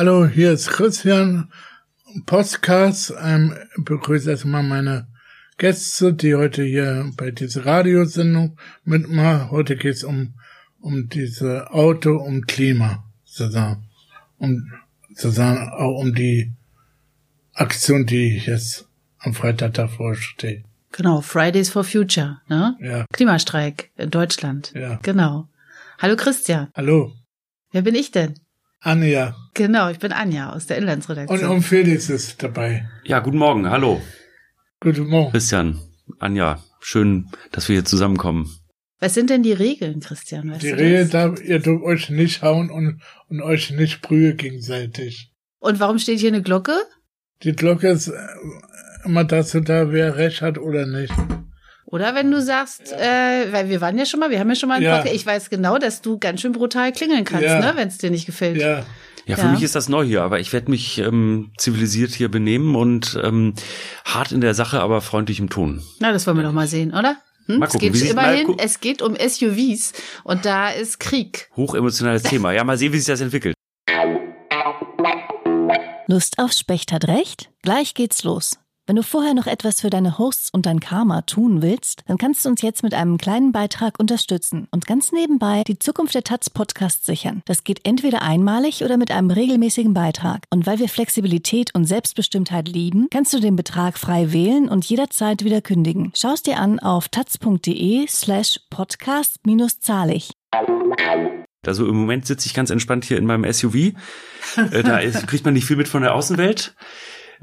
Hallo, hier ist Christian, Podcast. Ähm, begrüße erstmal meine Gäste, die heute hier bei dieser Radiosendung mitmachen. Heute geht es um, um diese Auto, um Klima, sozusagen. Um, sozusagen auch um die Aktion, die jetzt am Freitag davor steht. Genau, Fridays for Future, ne? Ja. Klimastreik in Deutschland. Ja. Genau. Hallo Christian. Hallo, Wer bin ich denn? Anja. Genau, ich bin Anja aus der Inlandsredaktion. und Felix ist dabei. Ja, guten Morgen, hallo. Guten Morgen. Christian, Anja, schön, dass wir hier zusammenkommen. Was sind denn die Regeln, Christian? Weißt Die du Regel, das? da ihr dürft euch nicht hauen und, und euch nicht brühe gegenseitig. Und warum steht hier eine Glocke? Die Glocke ist äh, immer dazu da, wer recht hat oder nicht. Oder wenn du sagst, äh, weil wir waren ja schon mal, wir haben ja schon mal einen Ja. Podcast. Ich weiß genau, dass du ganz schön brutal klingeln kannst, Ja. ne, wenn es dir nicht gefällt. Ja, Ja, für Ja. mich ist das neu hier, aber ich werde mich ähm, zivilisiert hier benehmen und ähm, hart in der Sache, aber freundlich im Ton. Na, das wollen wir doch mal sehen, oder? Hm? Mal es gucken, geht wie sie's- immerhin, mal es geht um SUVs und da ist Krieg. Hochemotionales Thema. Ja, mal sehen, wie sich das entwickelt. Lust auf Specht hat recht? Gleich geht's los. Wenn du vorher noch etwas für deine Hosts und dein Karma tun willst, dann kannst du uns jetzt mit einem kleinen Beitrag unterstützen und ganz nebenbei die Zukunft der Taz Podcast sichern. Das geht entweder einmalig oder mit einem regelmäßigen Beitrag. Und weil wir Flexibilität und Selbstbestimmtheit lieben, kannst du den Betrag frei wählen und jederzeit wieder kündigen. Schau es dir an auf taz.de slash podcast minus zahlig. Also im Moment sitze ich ganz entspannt hier in meinem SUV. Äh, da kriegt man nicht viel mit von der Außenwelt.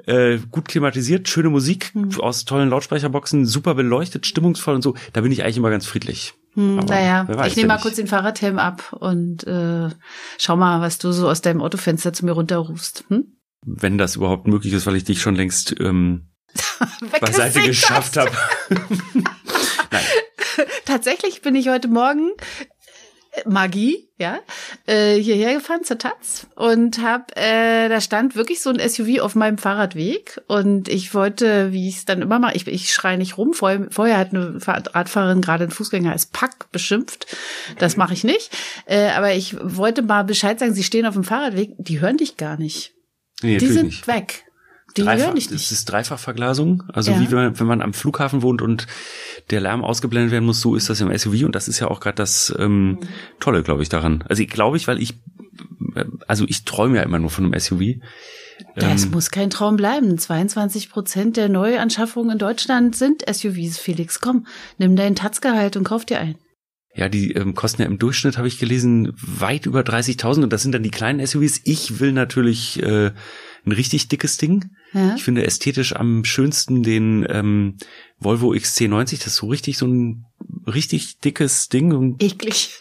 Äh, gut klimatisiert, schöne Musik aus tollen Lautsprecherboxen, super beleuchtet, stimmungsvoll und so. Da bin ich eigentlich immer ganz friedlich. Hm, Aber naja, ich nehme mal kurz den Fahrradhelm ab und äh, schau mal, was du so aus deinem Autofenster zu mir runterrufst. Hm? Wenn das überhaupt möglich ist, weil ich dich schon längst ähm, beiseite geschafft habe. Tatsächlich bin ich heute Morgen Magie, ja, äh, hierher gefahren zur Taz und hab, äh, da stand wirklich so ein SUV auf meinem Fahrradweg und ich wollte, wie ich es dann immer mache, ich, ich schreie nicht rum. Vorher, vorher hat eine Fahr- Radfahrerin gerade einen Fußgänger als Pack beschimpft. Das mache ich nicht. Äh, aber ich wollte mal Bescheid sagen, sie stehen auf dem Fahrradweg, die hören dich gar nicht. Nee, die sind nicht. weg. Die Dreifach, hören das nicht. ist Dreifachverglasung. Also Ja. wie wenn man, wenn man am Flughafen wohnt und der Lärm ausgeblendet werden muss, so ist das im SUV und das ist ja auch gerade das ähm, Mhm. Tolle, glaube ich, daran. Also ich glaube ich, weil ich, äh, also ich träume ja immer nur von einem SUV. Das Ähm, muss kein Traum bleiben. 22 Prozent der Neuanschaffungen in Deutschland sind SUVs. Felix, komm, nimm deinen Tatzgehalt und kauf dir einen. Ja, die ähm, kosten ja im Durchschnitt, habe ich gelesen, weit über 30.000 und das sind dann die kleinen SUVs. Ich will natürlich äh, ein richtig dickes Ding. Ja? Ich finde ästhetisch am schönsten den ähm, Volvo XC90. Das ist so richtig so ein richtig dickes Ding und Eklig.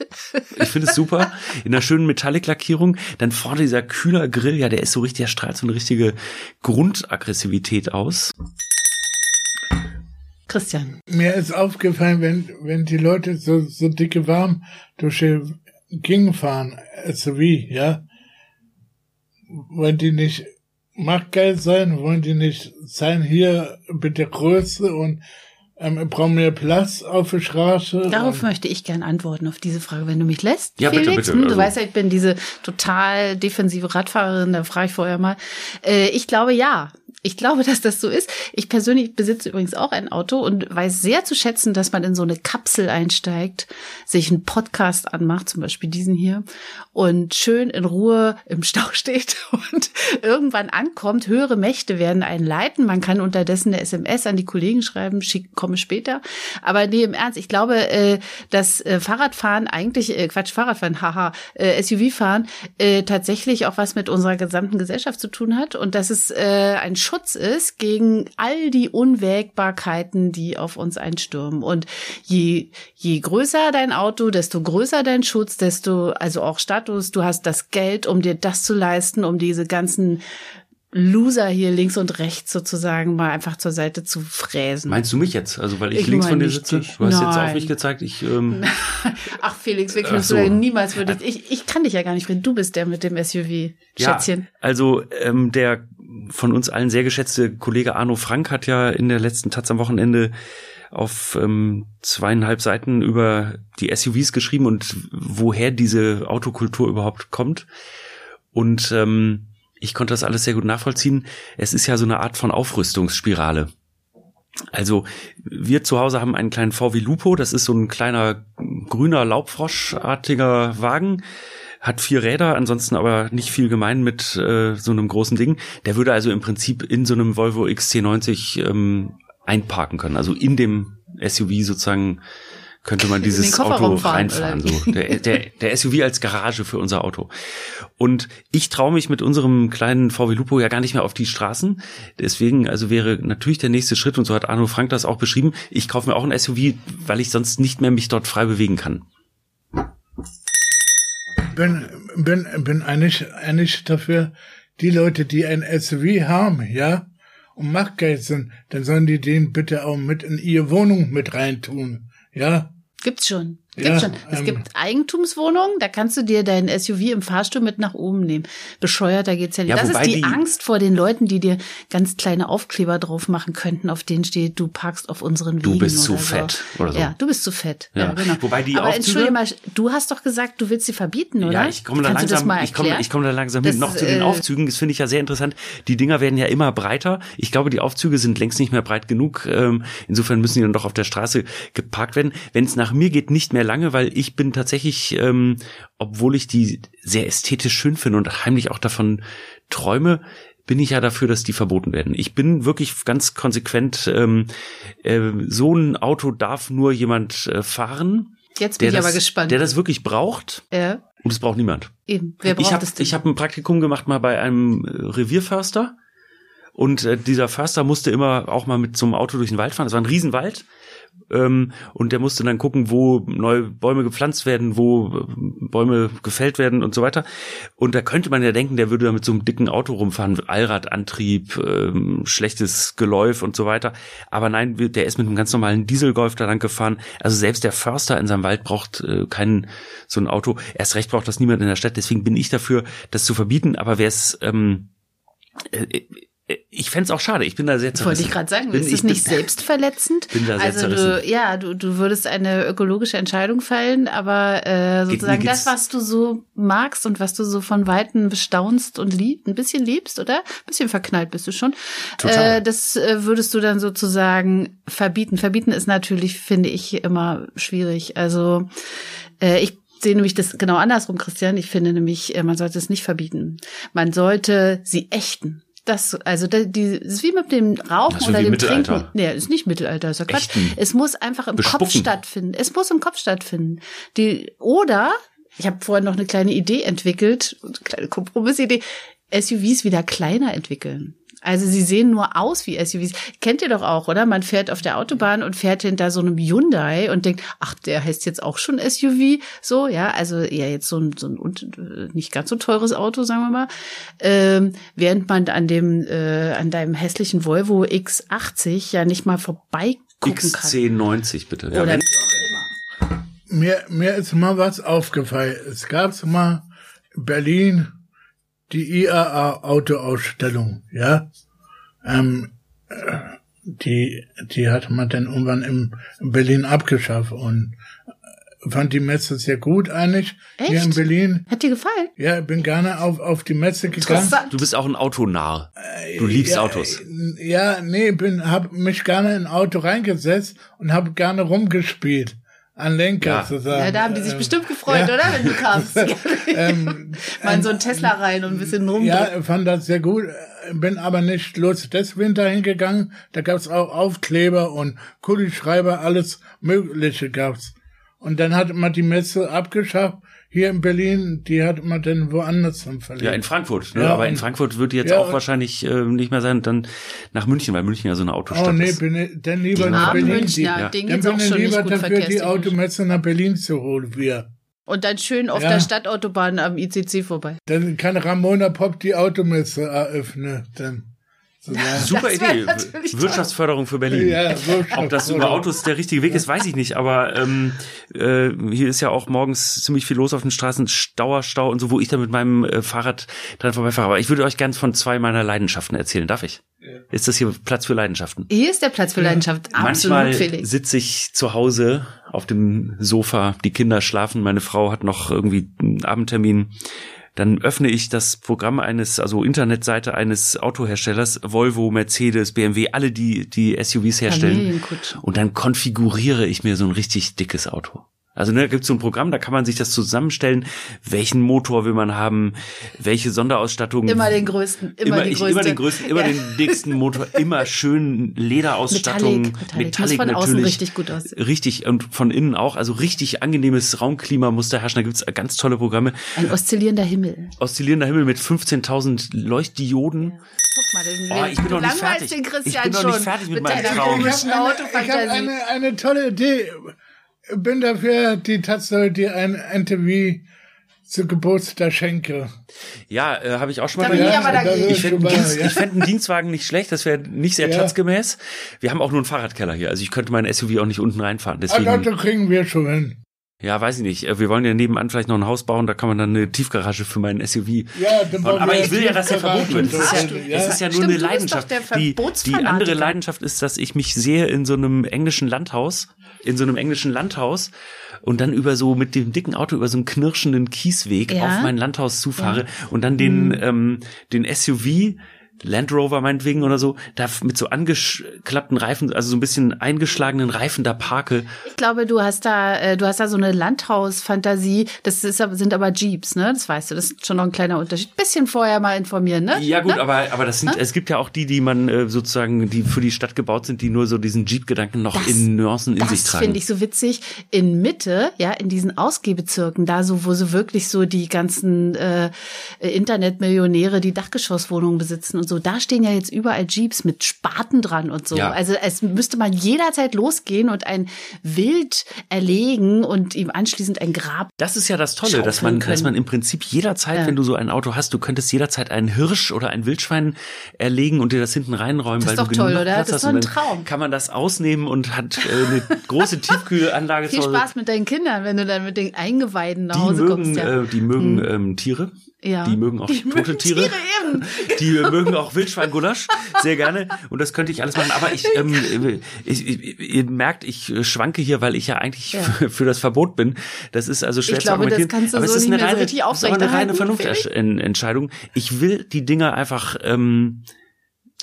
ich finde es super. In einer schönen Metallic-Lackierung. Dann vorne dieser kühler Grill, ja, der ist so richtig, der strahlt so eine richtige Grundaggressivität aus. Christian. mir ist aufgefallen, wenn, wenn die Leute so, so dicke Warm durch die Gegend fahren, SUV, ja, wollen die nicht machtgeil sein, wollen die nicht sein, hier bitte Größe und ähm, brauchen mehr Platz auf der Straße. Darauf möchte ich gern antworten, auf diese Frage, wenn du mich lässt. Ja, bitte, Felix. bitte, Hm, Du also- weißt ja, ich bin diese total defensive Radfahrerin, da frage ich vorher mal. Äh, ich glaube ja. Ich glaube, dass das so ist. Ich persönlich besitze übrigens auch ein Auto und weiß sehr zu schätzen, dass man in so eine Kapsel einsteigt, sich einen Podcast anmacht, zum Beispiel diesen hier, und schön in Ruhe im Stau steht und irgendwann ankommt. Höhere Mächte werden einen leiten. Man kann unterdessen eine SMS an die Kollegen schreiben, schick, komme später. Aber nee, im Ernst, ich glaube, äh, dass äh, Fahrradfahren eigentlich, äh, Quatsch, Fahrradfahren, haha, SUV-Fahren tatsächlich auch was mit unserer gesamten Gesellschaft zu tun hat und dass es ein Schutz ist gegen all die Unwägbarkeiten, die auf uns einstürmen. Und je, je größer dein Auto, desto größer dein Schutz, desto, also auch Status, du hast das Geld, um dir das zu leisten, um diese ganzen Loser hier links und rechts sozusagen mal einfach zur Seite zu fräsen. Meinst du mich jetzt? Also weil ich, Ich links von dir sitze? Du hast jetzt Nein. auf mich gezeigt. Ich ähm, Ach Felix, wirklich, Ach das so. niemals würde ich, ich, ich kann dich ja gar nicht reden. Du bist der mit dem SUV, Schätzchen. Ja, also ähm, der von uns allen sehr geschätzte Kollege Arno Frank hat ja in der letzten Taz am Wochenende auf ähm, zweieinhalb Seiten über die SUVs geschrieben und woher diese Autokultur überhaupt kommt. Und ähm, ich konnte das alles sehr gut nachvollziehen. Es ist ja so eine Art von Aufrüstungsspirale. Also wir zu Hause haben einen kleinen VW Lupo, das ist so ein kleiner grüner Laubfroschartiger Wagen, hat vier Räder, ansonsten aber nicht viel gemein mit äh, so einem großen Ding. Der würde also im Prinzip in so einem Volvo XC90 ähm, einparken können, also in dem SUV sozusagen könnte man dieses Auto fahren, reinfahren. So. Der, der, der SUV als Garage für unser Auto. Und ich traue mich mit unserem kleinen VW Lupo ja gar nicht mehr auf die Straßen. Deswegen, also wäre natürlich der nächste Schritt, und so hat Arno Frank das auch beschrieben, ich kaufe mir auch ein SUV, weil ich sonst nicht mehr mich dort frei bewegen kann. Bin, bin, bin eigentlich, eigentlich dafür, die Leute, die ein SUV haben, ja, und Machtgeld sind, dann sollen die den bitte auch mit in ihre Wohnung mit reintun, ja. Gibt's schon. Gibt ja, schon. Es ähm, gibt Eigentumswohnungen, da kannst du dir dein SUV im Fahrstuhl mit nach oben nehmen. Bescheuerter geht's ja nicht. Ja, das ist die, die, Angst vor den Leuten, die dir ganz kleine Aufkleber drauf machen könnten, auf denen steht, du parkst auf unseren Wegen. Du bist zu so. fett oder so. Ja, du bist zu fett. Ja, ja genau. Wobei die Aber Aufzüge, entschuldige mal, du hast doch gesagt, du willst sie verbieten, oder? Ja, ich komme da Kannst langsam, ich komme, ich komme da langsam das, hin. Noch zu den äh, Aufzügen, das finde ich ja sehr interessant. Die Dinger werden ja immer breiter. Ich glaube, die Aufzüge sind längst nicht mehr breit genug. Ähm, insofern müssen die dann doch auf der Straße geparkt werden. Wenn es nach mir geht, nicht mehr lange, weil ich bin tatsächlich, ähm, obwohl ich die sehr ästhetisch schön finde und heimlich auch davon träume, bin ich ja dafür, dass die verboten werden. Ich bin wirklich ganz konsequent, ähm, äh, so ein Auto darf nur jemand äh, fahren. Jetzt bin ich das, aber gespannt. Der das wirklich braucht. Ja. Und es braucht niemand. Eben. Wer braucht ich hab, das denn? Ich habe ein Praktikum gemacht mal bei einem äh, Revierförster. Und äh, dieser Förster musste immer auch mal mit so einem Auto durch den Wald fahren. Das war ein Riesenwald. Ähm, und der musste dann gucken, wo neue Bäume gepflanzt werden, wo äh, Bäume gefällt werden und so weiter. Und da könnte man ja denken, der würde da mit so einem dicken Auto rumfahren, Allradantrieb, ähm, schlechtes Geläuf und so weiter. Aber nein, der ist mit einem ganz normalen Dieselgolf da lang gefahren. Also selbst der Förster in seinem Wald braucht äh, kein so ein Auto. Erst recht braucht das niemand in der Stadt. Deswegen bin ich dafür, das zu verbieten. Aber wer es ähm, äh, ich fände auch schade. Ich bin da sehr zerrissen. Wollte ich gerade sagen, bin, ist es nicht bin, selbstverletzend? Bin da sehr also zerrissen. du, ja, du, du würdest eine ökologische Entscheidung fällen, aber äh, sozusagen Geht, das, was du so magst und was du so von Weitem bestaunst und liebst, ein bisschen liebst, oder? Ein bisschen verknallt bist du schon. Total. Äh, das äh, würdest du dann sozusagen verbieten. Verbieten ist natürlich, finde ich, immer schwierig. Also äh, ich sehe nämlich das genau andersrum, Christian. Ich finde nämlich, äh, man sollte es nicht verbieten. Man sollte sie ächten. Das, also die, die ist wie mit dem Rauchen oder dem Trinken. Nee, ist nicht Mittelalter, ist ja Quatsch. Echten es muss einfach im Bespucken. Kopf stattfinden. Es muss im Kopf stattfinden. Die, oder, ich habe vorhin noch eine kleine Idee entwickelt, eine kleine Kompromissidee, SUVs wieder kleiner entwickeln. Also sie sehen nur aus wie SUVs. Kennt ihr doch auch, oder? Man fährt auf der Autobahn und fährt hinter so einem Hyundai und denkt, ach, der heißt jetzt auch schon SUV. So, ja, also ja, jetzt so ein, so ein nicht ganz so teures Auto, sagen wir mal. Ähm, während man an dem, äh, an deinem hässlichen Volvo X80 ja nicht mal vorbeigucken X1090 kann. X1090 bitte. Ja, oder mir, mir ist mal was aufgefallen. Es gab mal Berlin die IAA-Autoausstellung, ja, ähm, die, die hat man dann irgendwann im, in Berlin abgeschafft und fand die Messe sehr gut eigentlich Echt? hier in Berlin. Hat dir gefallen? Ja, bin gerne auf, auf die Messe gegangen. Du bist auch ein Autonah. Du liebst ja, Autos. Ja, nee, bin hab mich gerne in ein Auto reingesetzt und habe gerne rumgespielt an Lenker ja. zu sagen. Ja, da haben die sich ähm, bestimmt gefreut, ja. oder? Wenn du kamst. ähm, Mal in so ein Tesla rein und ein bisschen rum. Ja, fand das sehr gut. Bin aber nicht los deswegen dahin gegangen. Da gab's auch Aufkleber und Kugelschreiber, alles Mögliche gab's. Und dann hat man die Messe abgeschafft hier in Berlin, die hat man dann woanders dann verlegt. Ja, in Frankfurt. Ne? Ja, aber in Frankfurt wird die jetzt ja, auch wahrscheinlich äh, nicht mehr sein, dann nach München, weil München ja so eine Autostadt oh, nee, ist. Bin ich, dann lieber nach Berlin. München, ja, ja. dann bin ich lieber dafür, die Automesse nach Berlin zu holen, wir. Und dann schön auf ja. der Stadtautobahn am ICC vorbei. Dann kann Ramona Pop die Automesse eröffnen, dann. Ja, Super Idee. Wirtschaftsförderung für Berlin. Ja, Ob das über Autos der richtige Weg ist, weiß ich nicht. Aber ähm, äh, hier ist ja auch morgens ziemlich viel los auf den Straßen, Stauerstau und so, wo ich dann mit meinem äh, Fahrrad dran vorbeifahre. Aber ich würde euch ganz von zwei meiner Leidenschaften erzählen. Darf ich? Ja. Ist das hier Platz für Leidenschaften? Hier ist der Platz für Leidenschaften. Ja. Absolut, Manchmal Felix. sitze ich zu Hause auf dem Sofa, die Kinder schlafen, meine Frau hat noch irgendwie einen Abendtermin dann öffne ich das Programm eines, also Internetseite eines Autoherstellers, Volvo, Mercedes, BMW, alle die die SUVs herstellen. Und dann konfiguriere ich mir so ein richtig dickes Auto. Also ne, da gibt es so ein Programm, da kann man sich das zusammenstellen, welchen Motor will man haben, welche Sonderausstattung. Immer den größten, immer, Immer, die ich, größte. immer den größten, immer Ja. den dicksten Motor, immer schön Lederausstattung, Metallic, Metallic. Metallic Muss von außen natürlich. richtig gut aussehen. Richtig, und von innen auch, also richtig angenehmes Raumklima muss da herrschen. Da gibt's ganz tolle Programme. Ein oszillierender Himmel. Oszillierender Himmel mit 15.000 Leuchtdioden. Guck mal, den, Oh, ich bin du noch nicht fertig. den Christian Ich bin noch nicht fertig mit meinem deiner Traum. Ich habe eine, hab eine, eine tolle Idee. Bin dafür, die Tatsache, dir ein NTV zu Geburtstag schenke. Ja, äh, habe ich auch schon mal Da bin ich überlegt. aber dagegen. Ich fände ja. fänd einen Dienstwagen nicht schlecht, das wäre nicht sehr Ja. platzgemäß. Wir haben auch nur einen Fahrradkeller hier, also ich könnte mein SUV auch nicht unten reinfahren. Ah, Deswegen, das kriegen wir schon hin. ja, weiß ich nicht. Äh, Wir wollen ja nebenan vielleicht noch ein Haus bauen, da kann man dann eine Tiefgarage für mein SUV. Ja, dann bauen aber ich will ja, dass er verboten wird. Das ist ja, das ist ja nur Stimmt, eine Leidenschaft. Die, die andere Leidenschaft ist, dass ich mich sehe in so einem englischen Landhaus, in so einem englischen Landhaus und dann über so mit dem dicken Auto über so einen knirschenden Kiesweg Ja. auf mein Landhaus zufahre und dann den, Mhm. ähm, den SUV Land Rover meinetwegen oder so, da mit so angeklappten Reifen, also so ein bisschen eingeschlagenen Reifen da parke. Ich glaube, du hast da, äh, du hast da so eine Landhausfantasie. Das ist, sind aber Jeeps, ne? Das weißt du. Das ist schon noch ein kleiner Unterschied. Bisschen vorher mal informieren, ne? Ja gut, ne? aber aber das sind es gibt ja auch die, die man äh, sozusagen die für die Stadt gebaut sind, die nur so diesen Jeep Gedanken noch Das- in Nuancen in sich Das tragen. finde ich so witzig. In Mitte, ja, in diesen Ausgehbezirken, da so, wo so wirklich so die ganzen äh, Internetmillionäre die Dachgeschosswohnungen besitzen und so, da stehen ja jetzt überall Jeeps mit Spaten dran und so. Ja. Also es müsste man jederzeit losgehen und ein Wild erlegen und ihm anschließend ein Grab. Das ist ja das Tolle, dass man, dass man im Prinzip jederzeit, Ja. wenn du so ein Auto hast, du könntest jederzeit einen Hirsch oder ein Wildschwein erlegen und dir das hinten reinräumen, Das weil ist doch du toll, genug oder? Platz Das ist hast. doch ein Traum. Kann man das ausnehmen und hat äh, eine große Tiefkühlanlage Viel. Spaß mit deinen Kindern, wenn du dann mit den Eingeweiden nach Die Hause mögen, kommst. Ja. äh, die mögen ähm, Tiere. Ja. Die mögen auch Die tote Tiere. Tiere eben. Die mögen auch Wildschweingulasch sehr gerne und das könnte ich alles machen. Aber ich, ähm, ich, ich ihr merkt, ich schwanke hier, weil ich ja eigentlich Ja. Für, das Verbot bin. Das ist also schwer Ich zu glaube, das argumentieren. kannst du aber so es ist eine so reine, es ist eine reine Vernunftentscheidung. Ich will die Dinger einfach ähm,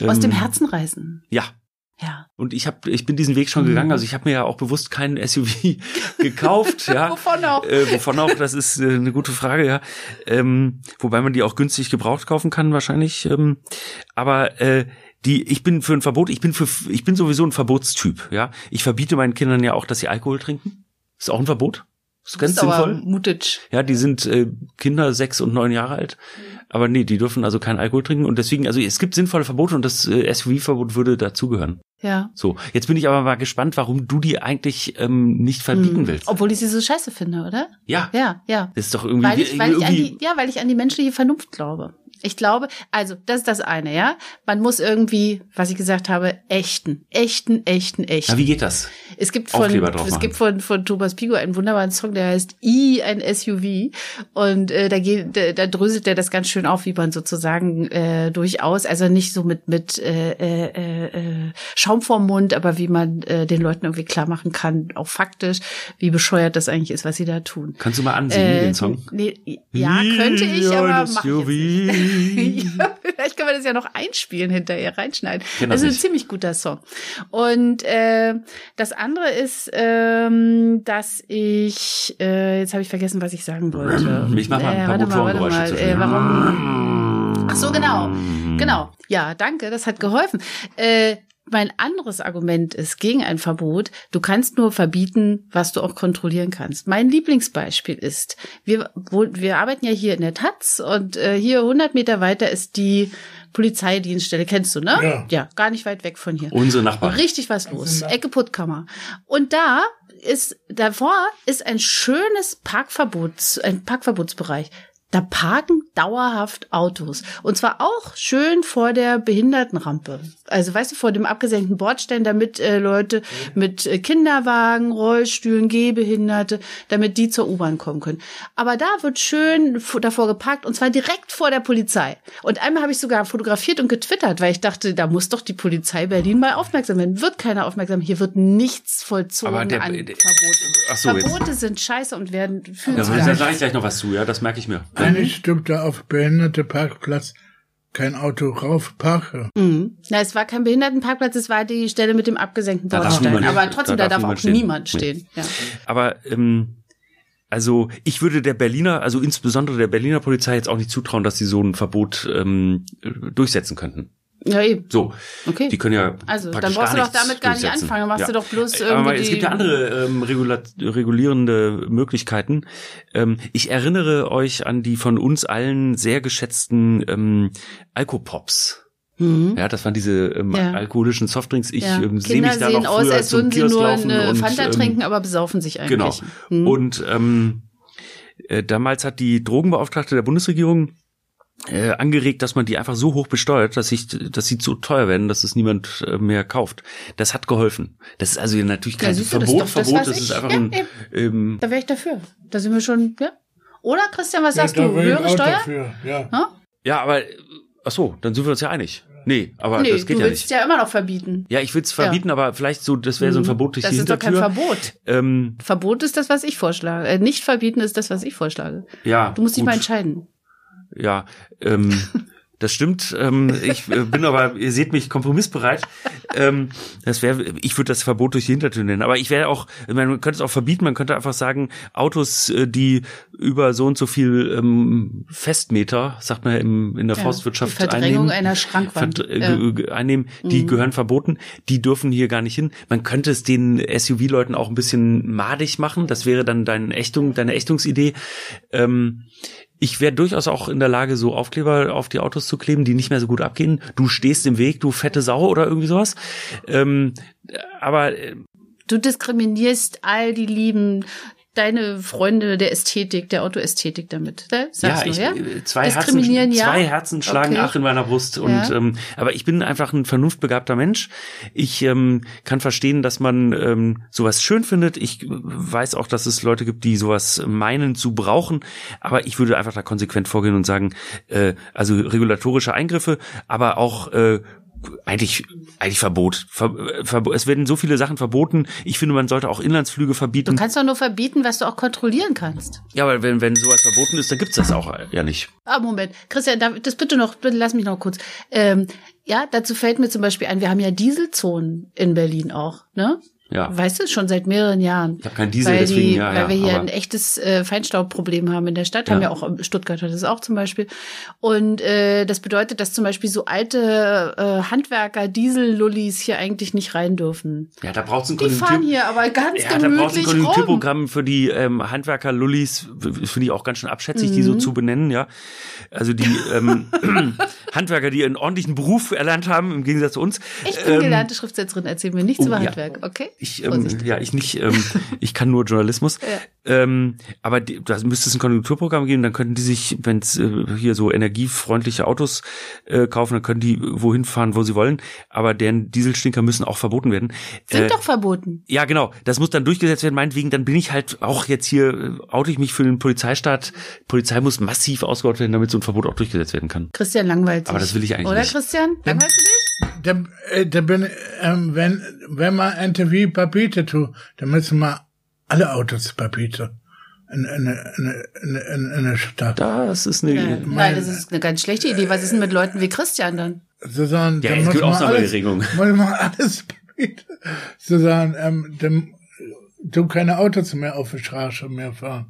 Aus dem ähm, Herzen reißen. Ja, Ja. und ich habe, ich bin diesen Weg Mhm. schon gegangen. Also ich habe mir ja auch bewusst keinen SUV gekauft. ja. Wovon auch? Äh, wovon auch? Das ist äh, eine gute Frage, ja. Ähm, wobei man die auch günstig gebraucht kaufen kann wahrscheinlich. Ähm, aber äh, die, ich bin für ein Verbot. Ich bin für, ich bin sowieso ein Verbotstyp. Ja, ich verbiete meinen Kindern ja auch, dass sie Alkohol trinken. Ist auch ein Verbot. Ist ganz sinnvoll. mutig. Ja, die sind äh, Kinder sechs und neun Jahre alt. Aber nee, die dürfen also keinen Alkohol trinken und deswegen, also es gibt sinnvolle Verbote und das äh, SUV-Verbot würde dazugehören. Ja. So, jetzt bin ich aber mal gespannt, warum du die eigentlich ähm, nicht verbieten Hm. willst. Obwohl ich sie so scheiße finde, oder? Ja, Ja, ja. das ist doch irgendwie, Weil ich, weil ich an irgendwie die, ja, weil ich an die menschliche Vernunft glaube. Ich glaube, also, das ist das eine, ja. Man muss irgendwie, was ich gesagt habe, echten, echten, echten, echten. Na, wie geht das? Es gibt von, es machen. gibt von, von Thomas Pigo einen wunderbaren Song, der heißt I, ein SUV. Und äh, da, geht, da, da dröselt er das ganz schön auf, wie man sozusagen äh, durchaus, also nicht so mit, mit äh, äh, äh, Schaum vorm Mund, aber wie man äh, den Leuten irgendwie klar machen kann, auch faktisch, wie bescheuert das eigentlich ist, was sie da tun. Kannst du mal ansingen, Äh, den Song? Nee, ja, könnte ich, Ja, aber mach nicht. ja, vielleicht können wir das ja noch einspielen hinterher, reinschneiden. Kenn Das ist ein ziemlich guter Song. Und äh, das andere ist, ähm, dass ich, äh, jetzt habe ich vergessen, was ich sagen wollte. Ich mach mal ein äh, paar warte mal, warte mal. Äh, warum? Ach so, genau. Genau. Ja, danke, das hat geholfen. Äh, mein anderes Argument ist gegen ein Verbot, du kannst nur verbieten, was du auch kontrollieren kannst. Mein Lieblingsbeispiel ist, wir, wo, wir arbeiten ja hier in der Taz und äh, hier 100 Meter weiter ist die Polizeidienststelle, kennst du, ne? Ja. Ja, gar nicht weit weg von hier. Unsere Nachbarn. Richtig was los. Ecke Puttkammer. Und da ist, davor ist ein schönes Parkverbots, ein Parkverbotsbereich. Da parken dauerhaft Autos. Und zwar auch schön vor der Behindertenrampe. Also weißt du, vor dem abgesenkten Bordstein, damit äh, Leute mit äh, Kinderwagen, Rollstühlen, Gehbehinderte, damit die zur U-Bahn kommen können. Aber da wird schön davor geparkt und zwar direkt vor der Polizei. Und einmal habe ich sogar fotografiert und getwittert, weil ich dachte, da muss doch die Polizei Berlin mal aufmerksam werden. Wird keiner aufmerksam. Hier wird nichts vollzogen Aber der- an Verboten. Ach so, jetzt. Verbote sind scheiße und werden fühlen Ja, da sage ich gleich noch was zu, ja, das merke ich mir. Eigentlich dürfte auf behinderte Parkplatz kein Auto raufparke. Mhm. Na, es war kein Behindertenparkplatz, es war die Stelle mit dem abgesenkten Bordstein. Aber trotzdem, da da, darf darf auch niemand niemand stehen. stehen. Ja. Aber ähm, also ich würde der Berliner, also insbesondere der Berliner Polizei jetzt auch nicht zutrauen, dass sie so ein Verbot ähm, durchsetzen könnten. Ja, eben. So, Okay. die können ja Also, dann brauchst du doch damit gar nicht anfangen. Dann machst du doch bloß Aber irgendwie es die- gibt ja andere ähm, regulierende Möglichkeiten. Ähm, ich erinnere euch an die von uns allen sehr geschätzten ähm, Alkopops. Mhm. Ja, das waren diese ähm, Ja. alkoholischen Softdrinks. Ich ja. ähm, sehe mich da sehen noch aus, früher als zum würden sie nur eine und, Fanta ähm, trinken, aber besaufen sich eigentlich. Genau. Mhm. Und ähm, äh, damals hat die Drogenbeauftragte der Bundesregierung äh, angeregt, dass man die einfach so hoch besteuert, dass, ich, dass sie zu teuer werden, dass es niemand äh, mehr kauft. Das hat geholfen. Das ist also natürlich Ja, kein siehst du, das ist Verbot, doch das, Verbot, das ich- ist einfach ja, ein ähm, Da wäre ich dafür. Da sind wir schon, ja. Oder, Christian, was sagst da du? Höhere Steuer? Dafür, ja. Ha? Ja, aber äh, ach so, dann sind wir uns ja einig. Nee, aber Nee, das geht du ja willst nicht. ja immer noch verbieten. Ja, ich will es verbieten, aber vielleicht so, das wäre so ein Mhm. Verbot durch Das die ist doch kein. Verbot. ähm, Verbot ist das, was ich vorschlage. Äh, nicht verbieten ist das, was ich vorschlage. ja, Du musst dich gut. mal entscheiden. Ja, ähm, das stimmt. Ähm, ich äh, bin aber, ihr seht mich kompromissbereit. Ähm, das wäre, ich würde das Verbot durch die Hintertür nennen. Aber ich wäre auch, man könnte es auch verbieten. Man könnte einfach sagen, Autos, äh, die über so und so viel ähm, Festmeter, sagt man ja im, in der Ja, Forstwirtschaft die Verdrängung einnehmen, einer Schrankwand. Äh, einnehmen, die Mhm. gehören verboten. Die dürfen hier gar nicht hin. Man könnte es den SUV-Leuten auch ein bisschen madig machen. Das wäre dann deine Ächtung, deine Ächtungsidee. Ähm, ich wäre durchaus auch in der Lage, so Aufkleber auf die Autos zu kleben, die nicht mehr so gut abgehen. Du stehst im Weg, du fette Sau oder irgendwie sowas. Ähm, aber äh, Du diskriminierst all die Lieben, deine Freunde der Ästhetik, der Autoästhetik damit. Ne? Sagst ja, du, ich, ja? äh, zwei, Herzen, Diskriminieren, ja. zwei Herzen schlagen Okay. ach in meiner Brust. Und Ja. ähm, aber ich bin einfach ein vernunftbegabter Mensch. Ich ähm, kann verstehen, dass man ähm, sowas schön findet. Ich äh, weiß auch, dass es Leute gibt, die sowas meinen zu brauchen. Aber ich würde einfach da konsequent vorgehen und sagen, äh, also regulatorische Eingriffe, aber auch äh, eigentlich eigentlich Verbot. Ver, äh, Verbo- es werden so viele Sachen verboten. Ich finde, man sollte auch Inlandsflüge Du verbieten. kannst doch nur verbieten, was du auch kontrollieren kannst. Ja, aber wenn wenn sowas verboten ist, dann gibt's das auch ja nicht. Ah, Moment. Christian, das bitte noch, bitte lass mich noch kurz. Ähm, ja, dazu fällt mir zum Beispiel ein, wir haben ja Dieselzonen in Berlin auch, ne? Ja. Weißt du, schon seit mehreren Jahren. Ich habe kein Diesel, weil deswegen die, ja, weil ja. wir hier ein echtes äh, Feinstaubproblem haben in der Stadt, haben Ja. auch ähm, Stuttgart hat das auch zum Beispiel. Und äh, das bedeutet, dass zum Beispiel so alte äh, Handwerker Diesellullis hier eigentlich nicht rein dürfen. Ja, da braucht's ein Die fahren Konjunktur. hier aber ganz Ja, da braucht's ein gemütlich. Konjunkturprogramm für die ähm, Handwerker-Lullis. Finde ich auch ganz schön abschätzig, die Mhm. so zu benennen, ja. Also die ähm, Handwerker, die einen ordentlichen Beruf erlernt haben, im Gegensatz zu uns. Ich bin Ähm, gelernte Schriftsetzerin, erzähl mir nichts oh, über. Handwerk, okay? Ich, ähm, ja, ich nicht, ähm, ich kann nur Journalismus. Ähm, aber da müsste es ein Konjunkturprogramm geben, dann könnten die sich, wenn es äh, hier so energiefreundliche Autos äh, kaufen, dann können die wohin fahren, wo sie wollen. Aber deren Dieselstinker müssen auch verboten werden. Sind Äh, doch verboten. Ja, genau. Das muss dann durchgesetzt werden. Meinetwegen, dann bin ich halt auch jetzt hier, äh, oute ich mich für den Polizeistaat. Polizei muss massiv ausgebaut werden, damit so ein Verbot auch durchgesetzt werden kann. Christian langweilt sich. Aber das will ich eigentlich Oder nicht. Christian? Langweilst du dich? Da, äh, da bin, ähm, wenn, wenn man NTV verbieten tut, dann müssen wir alle Autos verbieten. In, in, in, in, in, der Stadt. Das ist eine. Ja. Ja, Nein, das ist eine ganz schlechte Idee. Was ist denn mit Leuten wie Christian dann? Sagen, Ja, dann es muss gibt man alles, Ausnahmeregelungen. muss man alles. So sagen, ähm, dann, du keine Autos mehr auf der Straße mehr fahren.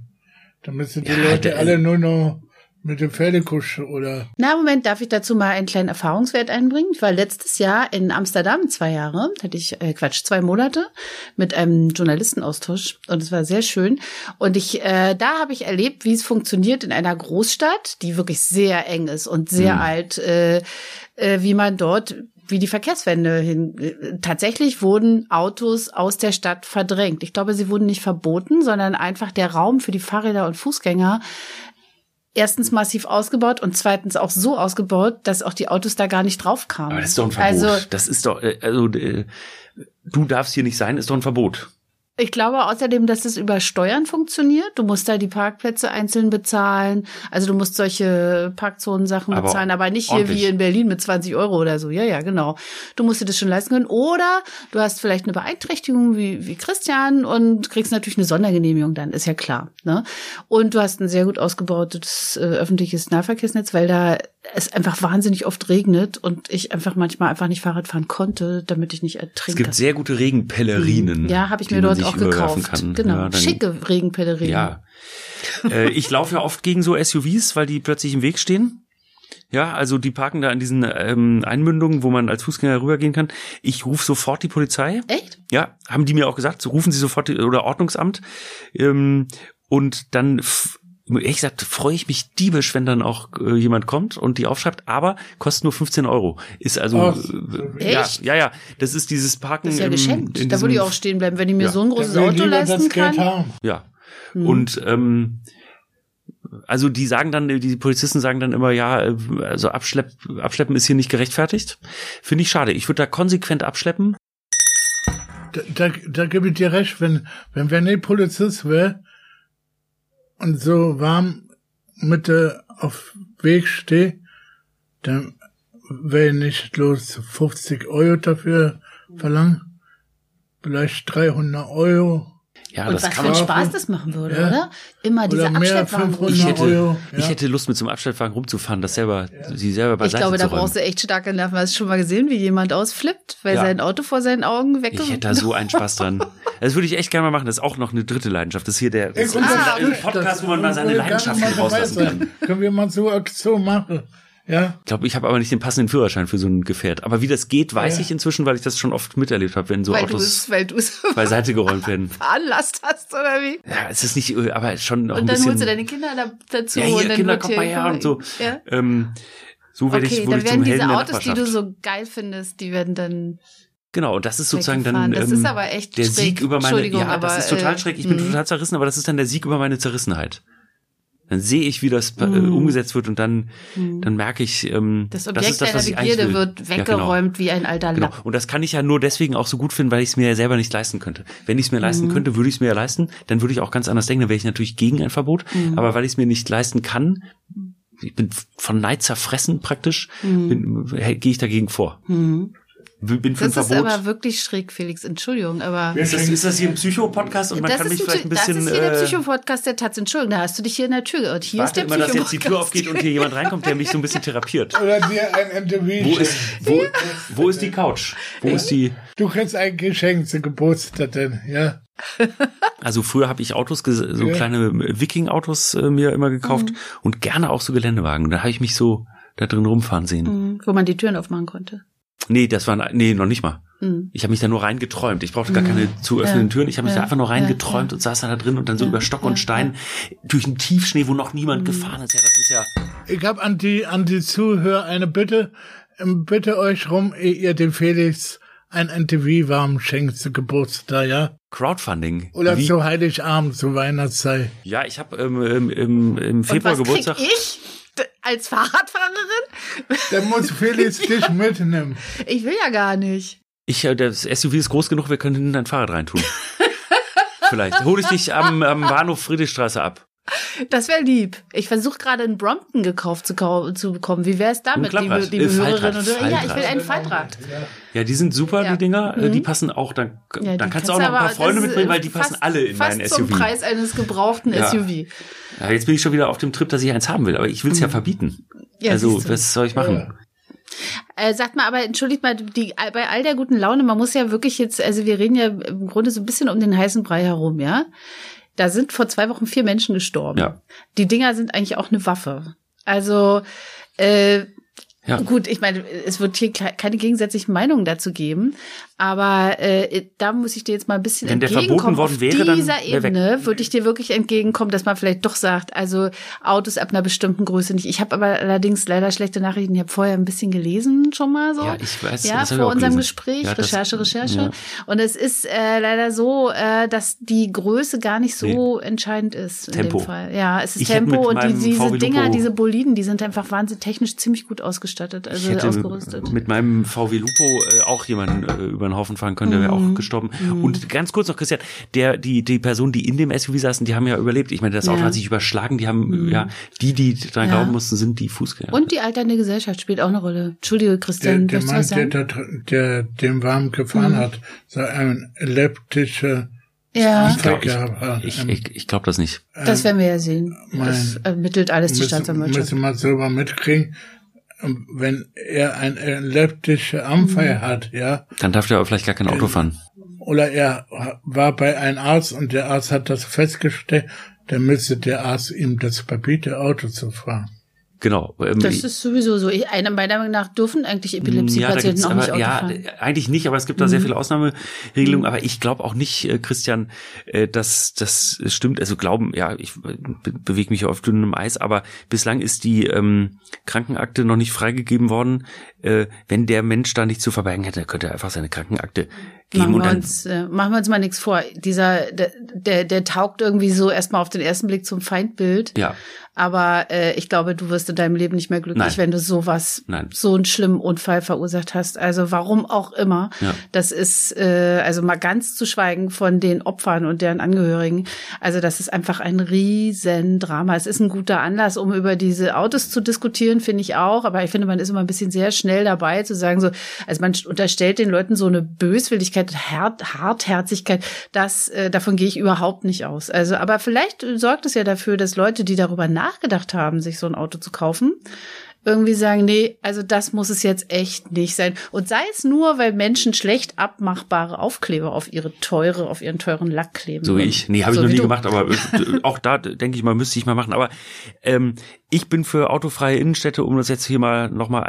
Dann müssen die Ja, Leute der- alle nur noch mit der Pferdekutsche oder Na, Moment, darf ich dazu mal einen kleinen Erfahrungswert einbringen? Ich war letztes Jahr in Amsterdam zwei Jahre, hatte ich, äh, Quatsch, zwei Monate mit einem Journalistenaustausch und es war sehr schön. Und ich, äh, da habe ich erlebt, wie es funktioniert in einer Großstadt, die wirklich sehr eng ist und sehr Mhm. alt, äh, äh, wie man dort wie die Verkehrswende hin. äh, Tatsächlich wurden Autos aus der Stadt verdrängt. Ich glaube, sie wurden nicht verboten, sondern einfach der Raum für die Fahrräder und Fußgänger erstens massiv ausgebaut und zweitens auch so ausgebaut, dass auch die Autos da gar nicht drauf kamen. Aber das ist doch ein Verbot. Also das ist doch, äh, also äh, du darfst hier nicht sein, ist doch ein Verbot. Ich glaube außerdem, dass es über Steuern funktioniert. Du musst da die Parkplätze einzeln bezahlen. Also du musst solche Parkzonensachen bezahlen, aber nicht hier ordentlich. wie in Berlin mit 20 Euro oder so. Ja, ja, genau. Du musst dir das schon leisten können. Oder du hast vielleicht eine Beeinträchtigung wie, wie Christian und kriegst natürlich eine Sondergenehmigung dann, ist ja klar. Ne? Und du hast ein sehr gut ausgebautes äh, öffentliches Nahverkehrsnetz, weil da es einfach wahnsinnig oft regnet und ich einfach manchmal einfach nicht Fahrrad fahren konnte, damit ich nicht Es ertrinke. gibt sehr gute Regenpellerinen. Ja, habe ich mir dort auch gekauft. Kann. Genau, Ja, schicke Regenpellerinen. Ja. äh, ich laufe ja oft gegen so SUVs, weil die plötzlich im Weg stehen. Ja, also die parken da an diesen ähm, Einmündungen, wo man als Fußgänger rübergehen kann. Ich rufe sofort die Polizei. Echt? Ja, haben die mir auch gesagt, so rufen sie sofort die, oder Ordnungsamt. Ähm, und dann, ehrlich gesagt, freue ich mich diebisch, wenn dann auch äh, jemand kommt und die aufschreibt, aber kostet nur 15 Euro. Ist also, Ach, äh, ja, echt? ja, ja, das ist dieses Parken. Das ist ja im- geschenkt. in Da würde ich auch stehen bleiben, wenn ich mir Ja. so ein großes Auto leisten das Geld kann. haben. Ja. Hm. Und ähm, also die sagen dann, die Polizisten sagen dann immer, ja, äh, also Abschlepp, Abschleppen ist hier nicht gerechtfertigt. Finde ich schade. Ich würde da konsequent abschleppen. Da, da, da gebe ich dir recht, wenn, wenn wer nicht Polizist wäre und so warm mit auf Weg stehe, dann wäre ich nicht bloß 50 Euro dafür verlangen. Vielleicht 300 Euro. Ja, Und das was kann für einen. Spaß das machen würde, Ja. oder? Immer diese Abschleppwagen. 500 Ich hätte, Euro, ja. ich hätte Lust mit so einem Abstellwagen rumzufahren, das selber, sie selber Ich beiseite glaube, da brauchst du echt starke Nerven. Hast du schon mal gesehen, wie jemand ausflippt, weil Ja. sein Auto vor seinen Augen weg Ich hätte da so einen Spaß dran. Das würde ich echt gerne mal machen. Das ist auch noch eine dritte Leidenschaft. Das ist hier der das ist Ah, Podcast, das- wo man mal seine Leidenschaften rauslassen kann. Können wir mal so Aktion machen? Ja? Ich glaube, ich habe aber nicht den passenden Führerschein für so ein Gefährt. Aber wie das geht, weiß Ja. ich inzwischen, weil ich das schon oft miterlebt habe, wenn so weil Autos weil beiseite geräumt werden. veranlasst hast, oder wie? Ja, es ist nicht, aber schon noch Und ein dann bisschen. holst du deine Kinder da, dazu. ja, und hier, dann Kinder, kommt mal her und so. Ja. Ähm, so werde Okay, ich, wurde dann ich werden diese Autos, die du so geil findest, die werden dann Genau, und das ist sozusagen dann weggefahren. Das ähm, ist aber echt der schräg. Sieg über meine. Ja, das aber, ist total äh, schräg. Ich bin mh. total zerrissen, aber das ist dann der Sieg über meine Zerrissenheit. Dann sehe ich, wie das äh, Mhm. umgesetzt wird und dann, dann merke ich, ähm, Das das Objekt ist das, was eigentlich Begierde wird Ja, genau. weggeräumt wie ein alter Genau. Lapp. Und das kann ich ja nur deswegen auch so gut finden, weil ich es mir ja selber nicht leisten könnte. Wenn ich es mir leisten Mhm. könnte, würde ich es mir ja leisten, dann würde ich auch ganz anders denken, dann wäre ich natürlich gegen ein Verbot. Mhm. Aber weil ich es mir nicht leisten kann, ich bin von Neid zerfressen praktisch, Mhm. bin- gehe ich dagegen vor. Bin für ein Das ist Verbot. aber wirklich schräg, Felix. Entschuldigung, aber. ist, das, ist das hier ein Psycho-Podcast und man das kann mich ein, vielleicht ein das bisschen. ist hier der äh, Psycho-Podcast der Taz. Entschuldigung, da hast du dich hier in der Tür geirrt. Hier ist der immer, dass jetzt die Tür aufgeht und hier jemand reinkommt, der mich so ein bisschen therapiert. Oder dir ein Interview Wo ist, wo, wo ist die Couch? Wo ist die? Du kriegst ein Geschenk zu Geburtstag denn, ja? Also früher habe ich Autos, so Ja. kleine Viking-Autos äh, mir immer gekauft Mhm. und gerne auch so Geländewagen. Da habe ich mich so da drin rumfahren sehen. Mhm, Wo man die Türen aufmachen konnte. Nee, das war nee, noch nicht mal. Mhm. Ich habe mich da nur reingeträumt. Ich brauchte gar keine zu öffnenden Ja. Türen. Ich habe mich Ja. da einfach nur reingeträumt Ja. und saß dann da drin und dann so Ja. über Stock Ja. und Stein durch einen Tiefschnee, wo noch niemand Mhm. gefahren ist. Ja, das ist ja Ich habe an die, an die Zuhörer eine Bitte. Ähm, Bitte euch rum, ehe ihr dem Felix ein Interview warm schenkt zu Geburtstag, ja? Crowdfunding. Oder Wie? zu Heiligabend, zu Weihnachtszeit. Ja, ich habe ähm, im, im, im Februar Und was Geburtstag. krieg ich als Fahrradfahrerin? Dann muss Felix dich mitnehmen. Ich will ja gar nicht. Ich, äh, das SUV ist groß genug, wir können hinten dein Fahrrad reintun. Vielleicht. Hol ich dich am, am Bahnhof Friedrichstraße ab. Das wäre lieb. Ich versuche gerade einen Brompton gekauft zu, zu bekommen. Wie wäre es damit, liebe, liebe Äh, Hörerinnen und Hörer? Ja, ich will ein Faltrad. Ja, die sind super, Ja. die Dinger. Äh, Mhm. Die passen auch, dann, Ja, dann kannst du auch noch ein paar Freunde mitbringen, weil äh, die passen fast, alle in fast zum SUV. Preis eines gebrauchten Ja. SUV. Ja, jetzt bin ich schon wieder auf dem Trip, dass ich eins haben will, aber ich will es ja verbieten. Mhm. Ja, also, siehst du. was soll ich machen? Äh, sagt mal, aber entschuldigt mal, die, bei all der guten Laune, man muss ja wirklich jetzt, also wir reden ja im Grunde so ein bisschen um den heißen Brei herum, ja. Da sind vor zwei Wochen vier Menschen gestorben. Ja. Die Dinger sind eigentlich auch eine Waffe. Also, äh, Ja. Gut, ich meine, es wird hier ke- keine gegensätzlichen Meinungen dazu geben, aber äh, da muss ich dir jetzt mal ein bisschen Wenn der entgegenkommen. verboten worden Auf wäre, dann dieser weg. Ebene würde ich dir wirklich entgegenkommen, dass man vielleicht doch sagt, also Autos ab einer bestimmten Größe nicht. Ich habe aber allerdings leider schlechte Nachrichten. Ich habe vorher ein bisschen gelesen schon mal so. Ja, ich weiß, Ja, vor unserem gelesen. Gespräch, Ja, das- Recherche, Recherche. ja. Und es ist äh, leider so, äh, dass die Größe gar nicht so entscheidend ist in Tempo. dem Fall. Ja, es ist Ich Tempo und die, diese VW Dinger, Lupo- diese Boliden, die sind einfach wahnsinnig technisch ziemlich gut ausgestattet. Ausgestattet, also ich hätte ausgerüstet. mit meinem VW Lupo äh, auch jemanden äh, über den Haufen fahren können, der wäre Mhm. auch gestorben. Und ganz kurz noch, Christian, der, die, die Personen, die in dem SUV saßen, die haben ja überlebt. Ich meine, das Auto Ja. hat sich überschlagen, die haben, ja, die, die dran Ja. glauben mussten, sind die Fußgänger. Und die alternde Gesellschaft spielt auch eine Rolle. Entschuldige, Der, Christian, der du Mann, was der, sagen? der, der dem Warm gefahren hat, sei ein elliptischer Ja, Ich glaub, hat. Ich, Ähm, ich, ich glaube das nicht. das werden wir ja sehen. Das ermittelt alles die Staatsanwaltschaft. müssen wir selber mitkriegen. Wenn er ein elliptischer Unfall Mhm. hat, ja, Dann darf der aber vielleicht gar kein Auto fahren. oder er war bei einem Arzt und der Arzt hat das festgestellt, dann müsste der Arzt ihm das verbieten, Auto zu fahren. Genau. Ähm, Das ist sowieso so. Ich, einer meiner Meinung nach dürfen eigentlich Epilepsie-Patienten gibt's auch nicht aber, ja, fahren. äh, eigentlich nicht, aber es gibt da Mhm. sehr viele Ausnahmeregelungen. Aber ich glaube auch nicht, äh, Christian, äh, dass das stimmt. Also glauben, ja, ich be bewege mich auf dünnem Eis, aber bislang ist die ähm, Krankenakte noch nicht freigegeben worden. Äh, wenn der Mensch da nichts zu verbergen hätte, könnte er einfach seine Krankenakte geben Machen und wir, dann uns, äh, machen wir uns mal nichts vor. Dieser, der, der, der taugt irgendwie so erstmal auf den ersten Blick zum Feindbild. ja, Aber äh, ich glaube, du wirst in deinem Leben nicht mehr glücklich, Nein. wenn du sowas, Nein. so einen schlimmen Unfall verursacht hast. Also warum auch immer. Ja. Das ist, äh, also mal ganz zu schweigen von den Opfern und deren Angehörigen. Also das ist einfach ein riesen Drama. Es ist ein guter Anlass, um über diese Autos zu diskutieren, finde ich auch. Aber ich finde, man ist immer ein bisschen sehr schnell dabei zu sagen, so, also man unterstellt den Leuten so eine Böswilligkeit, Hart, Hartherzigkeit. Das, äh, davon gehe ich überhaupt nicht aus. Also, aber vielleicht sorgt es ja dafür, dass Leute, die darüber nachgedacht haben, sich so ein Auto zu kaufen, irgendwie sagen, nee, also das muss es jetzt echt nicht sein. Und sei es nur, weil Menschen schlecht abmachbare Aufkleber auf ihre teure, auf ihren teuren Lack kleben. So wie ich. Nee, habe ich So noch wie nie du. gemacht, aber äh, auch da denke ich mal, müsste ich mal machen. Aber ähm, ich bin für autofreie Innenstädte, um das jetzt hier mal noch mal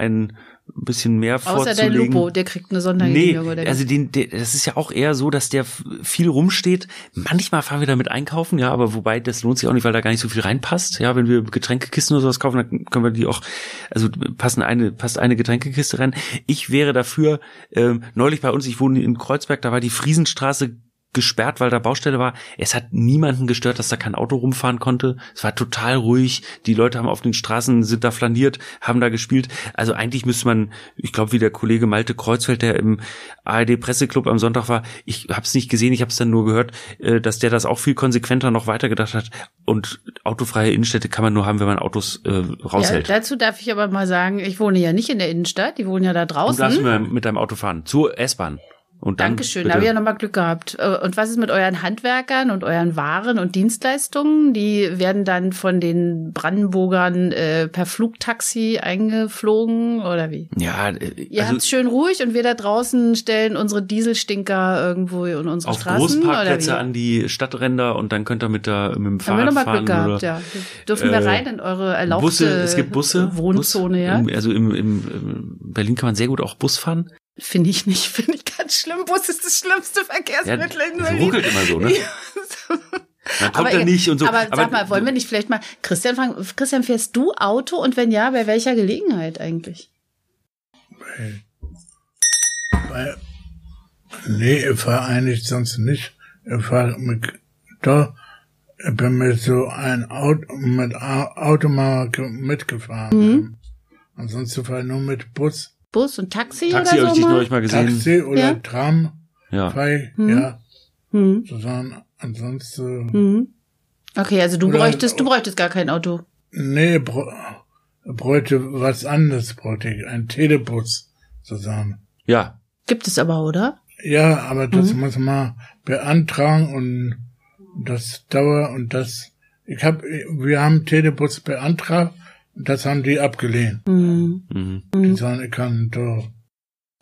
ein bisschen mehr Außer der vorzulegen. Lupo, der kriegt eine Nee, Sondergenehmigung. oder also den, der, das ist ja auch eher so, dass der viel rumsteht. Manchmal fahren wir damit einkaufen, ja, aber wobei das lohnt sich auch nicht, weil da gar nicht so viel reinpasst. Ja, wenn wir Getränkekisten oder sowas kaufen, dann können wir die auch, also passen eine, passt eine Getränkekiste rein. Ich wäre dafür, ähm, neulich bei uns, ich wohne in Kreuzberg, da war die Friesenstraße gesperrt, weil da Baustelle war. Es hat niemanden gestört, dass da kein Auto rumfahren konnte. Es war total ruhig. Die Leute haben auf den Straßen, sind da flaniert, haben da gespielt. Also eigentlich müsste man, ich glaube, wie der Kollege Malte Kreuzfeld, der im ARD Presseclub am Sonntag war, ich habe es nicht gesehen, ich habe es dann nur gehört, äh, dass der das auch viel konsequenter noch weitergedacht hat. Und autofreie Innenstädte kann man nur haben, wenn man Autos äh, Ja, raushält. dazu darf ich aber mal sagen, ich wohne ja nicht in der Innenstadt, die wohnen ja da du darfst draußen. mit deinem Auto fahren, zur S-Bahn. Und dann Dankeschön, bitte- habe ich ja nochmal Glück gehabt. Äh, Und was ist mit euren Handwerkern und euren Waren und Dienstleistungen? Die werden dann von den Brandenburgern äh, per Flugtaxi eingeflogen oder wie? Ja, äh, Ihr also habt's schön ruhig und wir da draußen stellen unsere Dieselstinker irgendwo in unsere auf Straßen wie? Großparkplätze an die Stadtränder und dann könnt ihr mit, der, mit dem Haben wir Fahrrad nochmal fahren. Glück gehabt, oder ja. Dürfen wir äh, rein in eure erlaubte Busse, es gibt Busse. Wohnzone, Bus, ja? im- Also im, im, im Berlin kann man sehr gut auch Bus fahren. Finde ich nicht, finde ich ganz schlimm. Bus ist das schlimmste Ja, Verkehrsmittel in es Berlin. ruckelt immer so, ne? Dann kommt er ihr- nicht und so. Aber, sag mal, wollen wir nicht vielleicht mal Christian fragen, Christian, fährst du Auto und wenn ja, bei welcher Gelegenheit eigentlich? Weil, nee, ich fahre eigentlich sonst nicht. Ich fahre mit, doch, ich bin mit so ein Auto, mit Au- Auto mal ge- mitgefahren. Mhm. Ansonsten fahre ich nur mit Bus, Bus und Taxi, Taxi habe oder ich so dich mal? neulich mal gesehen. Taxi oder Ja. Tram, Ja. fahre ich, Mhm. ja, Hm. sozusagen, ansonsten, Hm. Okay, also du bräuchtest, du bräuchtest gar kein Auto. nee, br bräuchte was anderes, bräuchte ich, ein Telebus, sozusagen. ja. Gibt es aber, oder? Ja, aber das Mhm. muss man beantragen und das dauert und das. Ich hab, wir haben Telebus beantragt das haben die abgelehnt. Hm. Mhm. Die sagen, ich kann doch.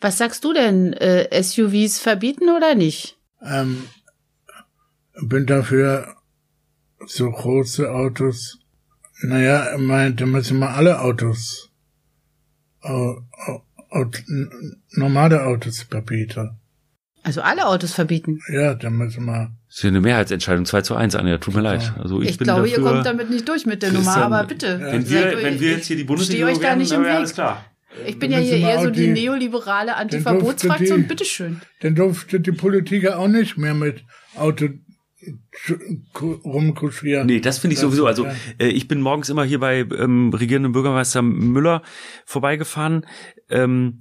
Was sagst du denn? Äh, SUVs verbieten oder nicht? Ähm, bin dafür so große Autos. Naja, ich meine, da müssen wir alle Autos, au, au, au, normale Autos verbieten. Also alle Autos verbieten. Ja, da müssen wir. Das ist ja eine Mehrheitsentscheidung, 2 zu 1, Anja, tut mir leid. Also ich, Ich, bin glaube, dafür, ihr kommt damit nicht durch mit der Nummer, aber bitte. Wenn Seid wir, wenn wir jetzt hier die ich Bundesregierung stehe euch da werden, nicht dann im wäre Weg. alles klar. Ich bin ja hier eher so die die- neoliberale Antiverbotsfraktion. Bitteschön. Dann durfte die Politiker auch nicht mehr mit Auto rumkutschieren. Nee, das finde ich sowieso. Also äh, ich bin morgens immer hier bei ähm, regierenden Bürgermeister Müller vorbeigefahren. Ähm,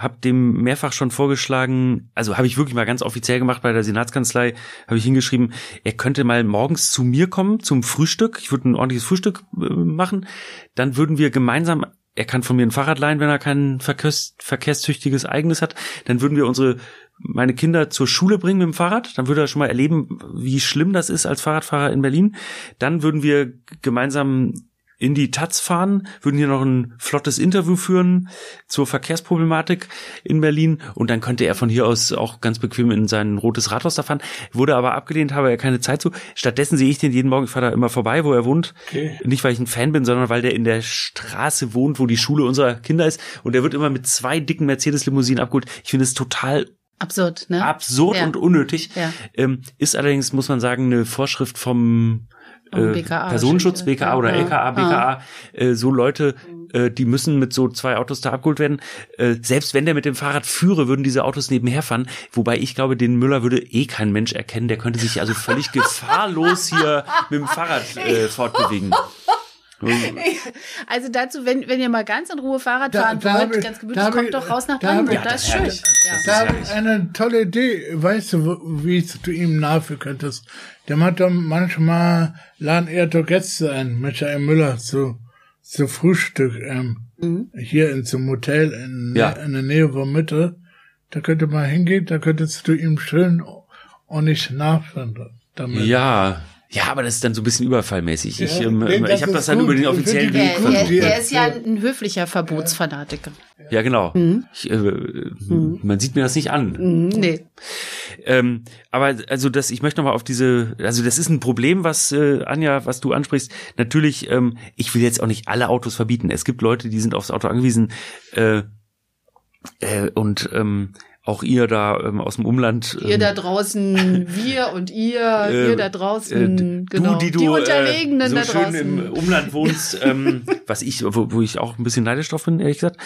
habe dem mehrfach schon vorgeschlagen, also habe ich wirklich mal ganz offiziell gemacht bei der Senatskanzlei, habe ich hingeschrieben, er könnte mal morgens zu mir kommen zum Frühstück. Ich würde ein ordentliches Frühstück äh, machen. Dann würden wir gemeinsam er kann von mir ein Fahrrad leihen, wenn er kein verkehrs verkehrstüchtiges eigenes hat. Dann würden wir unsere meine Kinder zur Schule bringen mit dem Fahrrad. Dann würde er schon mal erleben, wie schlimm das ist als Fahrradfahrer in Berlin. Dann würden wir gemeinsam in die Taz fahren, würden hier noch ein flottes Interview führen zur Verkehrsproblematik in Berlin und dann könnte er von hier aus auch ganz bequem in sein rotes Rathaus da fahren. Wurde aber abgelehnt, habe er keine Zeit zu. Stattdessen sehe ich den jeden Morgen, ich fahre da immer vorbei, wo er wohnt. Okay. Nicht, weil ich ein Fan bin, sondern weil der in der Straße wohnt, wo die Schule unserer Kinder ist und er wird immer mit zwei dicken Mercedes-Limousinen abgeholt. Ich finde es total Absurd, ne? Absurd ja. und unnötig. Ja. Ähm, ist allerdings, muss man sagen, eine Vorschrift vom äh, BKA Personenschutz, BKA oder LKA, BKA, äh, so Leute, äh, die müssen mit so zwei Autos da abgeholt werden. Äh, selbst wenn der mit dem Fahrrad führe, würden diese Autos nebenher fahren. Wobei ich glaube, den Müller würde eh kein Mensch erkennen. Der könnte sich also völlig gefahrlos hier mit dem Fahrrad äh, fortbewegen. Also dazu, wenn, wenn ihr mal ganz in Ruhe Fahrrad fahren da, wollt, ich, ganz gemütlich, kommt doch raus nach Brandenburg, ja, das, ist schön. Ja. Da habe ich eine tolle Idee, weißt du, wie du ihm nachführen könntest. Der macht doch manchmal, laden er doch Gäste ein, Michael Müller, zu, zu Frühstück, ähm, mhm. hier in zum Hotel in, ja. in der Nähe von Mitte. Da könnte man hingehen, da könntest du ihm schön und nicht nachführen damit. Ja, ja, aber das ist dann so ein bisschen überfallmäßig. Ja, ich, ähm, ich habe das dann gut. über den offiziellen Weg versucht. Er, er ist ja ein höflicher Verbotsfanatiker. Ja, genau. Mhm. Ich, äh, mhm. Man sieht mir das nicht an. Mhm, nee. Ähm, aber also das, ich möchte noch mal auf diese, also das ist ein Problem, was äh, Anja, was du ansprichst. Natürlich, ähm, ich will jetzt auch nicht alle Autos verbieten. Es gibt Leute, die sind aufs Auto angewiesen. Äh, äh, und ähm, auch ihr da ähm, aus dem Umland. Ähm, ihr da draußen, wir und ihr, äh, ihr da draußen, äh, genau. Du, die, du, die Unterlegenen äh, so da draußen. schön im Umland wohnst, ähm, was ich, wo, wo ich auch ein bisschen neidisch drauf bin, ehrlich gesagt.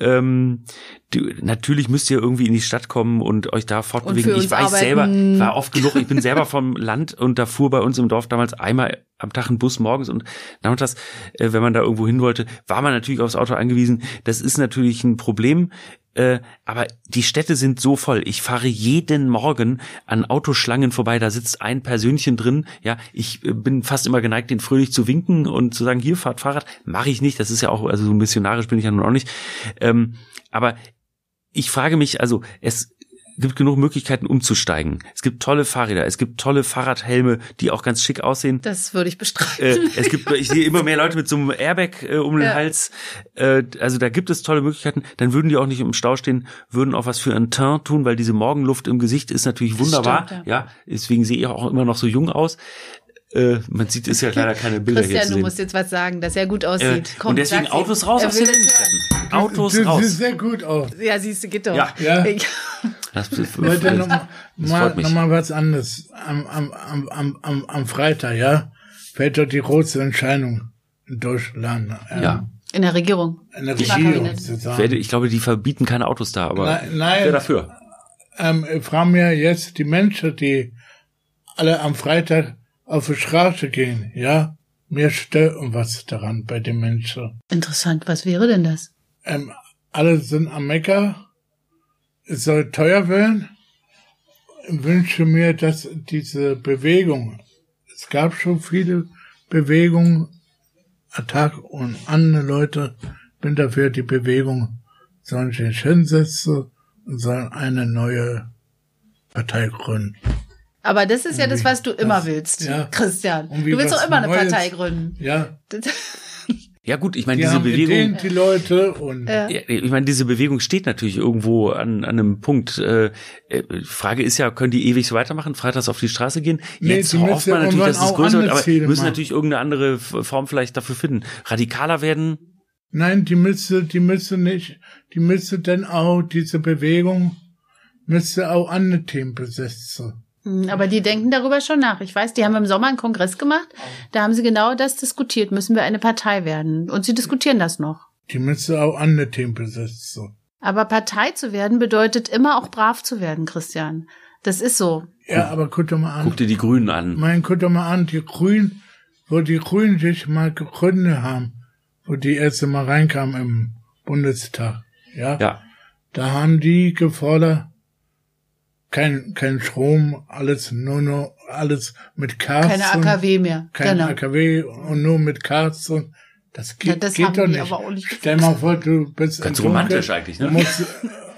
Ähm, du, natürlich müsst ihr irgendwie in die Stadt kommen und euch da fortbewegen. Ich weiß arbeiten. selber, war oft genug, ich bin selber vom Land und da fuhr bei uns im Dorf damals einmal am Tag ein Bus morgens und nachmittags, äh, wenn man da irgendwo hin wollte, war man natürlich aufs Auto angewiesen. Das ist natürlich ein Problem. Äh, aber die Städte sind so voll. Ich fahre jeden Morgen an Autoschlangen vorbei. Da sitzt ein Persönchen drin. Ja, ich äh, bin fast immer geneigt, den fröhlich zu winken und zu sagen, hier fahrt Fahrrad. Mache ich nicht. Das ist ja auch, also so missionarisch bin ich ja nun auch nicht. Ähm, aber ich frage mich, also es gibt genug Möglichkeiten umzusteigen. Es gibt tolle Fahrräder, es gibt tolle Fahrradhelme, die auch ganz schick aussehen. Das würde ich bestreiten. Äh, es gibt, ich sehe immer mehr Leute mit so einem Airbag äh, um den ja. Hals. Äh, also da gibt es tolle Möglichkeiten. Dann würden die auch nicht im Stau stehen, würden auch was für ein Teint tun, weil diese Morgenluft im Gesicht ist natürlich wunderbar. Stimmt, ja. ja, deswegen sehe ich auch immer noch so jung aus. Äh, man sieht, ist ja leider keine Bilder Christian, jetzt. du musst jetzt was sagen, dass er gut aussieht. Äh, Komm, und deswegen Autos raus aus den Autos du, raus. Sieht sehr gut aus. Ja, siehst du, geht doch. Ja. ja. Das, das, Leute, noch, mal, noch mal was anderes. Am, am, am, am, am Freitag, ja, fällt dort die große Entscheidung in Deutschland. Ähm, ja. In der Regierung. In der Regierung. Ich, ich glaube, die verbieten keine Autos da, aber nein, nein, wer dafür? Ähm, fragen mir jetzt die Menschen, die alle am Freitag auf die Straße gehen, ja, mir stört was daran bei den Menschen. Interessant, was wäre denn das? Ähm, alle sind am Mecker, soll teuer werden. Ich wünsche mir, dass diese Bewegung, es gab schon viele Bewegungen, Attack und andere Leute, bin dafür, die Bewegung sollen sich hinsetzen und sollen eine neue Partei gründen. Aber das ist ja das, was du immer das, willst, ja. Christian. Du willst doch immer eine Neues, Partei gründen. Ja. Ja gut, ich meine, diese Bewegung, Ideen, die Leute und ja. ich meine, diese Bewegung steht natürlich irgendwo an, an einem Punkt. Äh, äh, Frage ist ja, können die ewig so weitermachen, freitags auf die Straße gehen? Nee, Jetzt hofft man natürlich, dass es größer wird, aber Ziele müssen machen. natürlich irgendeine andere Form vielleicht dafür finden. Radikaler werden? Nein, die müsste, die müsste nicht, die müsste dann auch diese Bewegung müsste auch andere Themen besetzen. Hm, aber die denken darüber schon nach. Ich weiß, die haben im Sommer einen Kongress gemacht. Da haben sie genau das diskutiert. Müssen wir eine Partei werden? Und sie diskutieren das noch. Die müssen auch andere Themen besetzen. Aber Partei zu werden bedeutet immer auch brav zu werden, Christian. Das ist so. Ja, aber guck doch mal an. Guck dir die Grünen an. Mein, guck doch mal an, die Grünen, wo die Grünen sich mal gegründet haben, wo die erste mal reinkamen im Bundestag, ja, Ja. da haben die gefordert, kein, kein Strom, alles nur noch, alles mit Kerzen. Keine AKW mehr. Kein genau. AKW und nur mit Kerzen. Das geht, Ja, das geht haben doch nicht. aber auch nicht Stell mal vor, du bist Ganz romantisch eigentlich, ne? Du musst,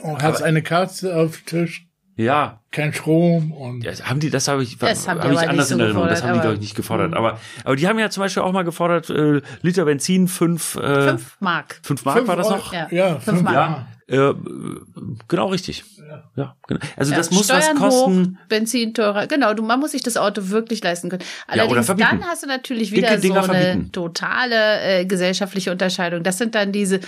und hast eine Kerze auf dem Tisch, Ja. kein Strom und Ja, haben die, das habe ich, Das hab ich aber anders nicht in so Erinnerung. Das haben die, aber- glaube ich, nicht gefordert. Aber, aber die haben ja zum Beispiel auch mal gefordert, äh, Liter Benzin, fünf, äh, Fünf Mark. fünf Mark Fünf war das noch? Ja. Ja, Fünf. Mark. Ja, äh, genau richtig. Ja, genau. Also Ja, das muss was Steuern kosten. Hoch, Benzin teurer. Genau, du, man muss sich das Auto wirklich leisten können. Ja, oder Allerdings verbieten. dann hast du natürlich wieder so eine verbieten. totale äh, gesellschaftliche Unterscheidung. Das sind dann diese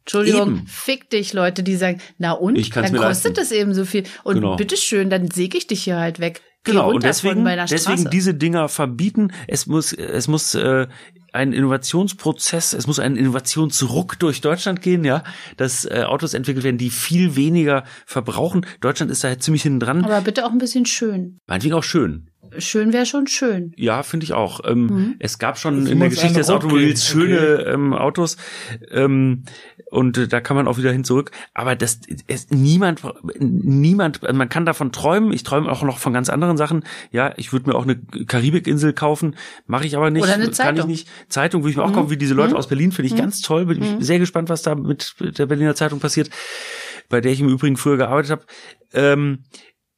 Entschuldigung, Eben. fick dich, Leute, die sagen, na und, dann kostet das eben so viel. Und Genau. bitteschön, dann säge ich dich hier halt weg. Genau, und deswegen, deswegen diese Dinger verbieten. Es muss, es muss äh, ein Innovationsprozess, es muss ein Innovationsruck durch Deutschland gehen, ja, dass äh, Autos entwickelt werden, die viel weniger verbrauchen. Deutschland ist da halt ziemlich hinten dran. Aber bitte auch ein bisschen schön. Meinetwegen auch schön. Schön wäre schon schön. Ja, finde ich auch. Ähm, Mhm. Es gab schon Es in der Geschichte des Automobils geben, schöne ähm, Autos ähm, und äh, da kann man auch wieder hin zurück. Aber das es, niemand, niemand, also man kann davon träumen. Ich träume auch noch von ganz anderen Sachen. Ja, ich würde mir auch eine Karibikinsel kaufen, mache ich aber nicht. Oder eine Kann ich Zeitung. nicht. Zeitung würde ich mir auch kaufen, wie diese Leute aus Berlin, finde ich ganz toll. Bin ich sehr gespannt, was da mit der Berliner Zeitung passiert, bei der ich im Übrigen früher gearbeitet habe. Ähm,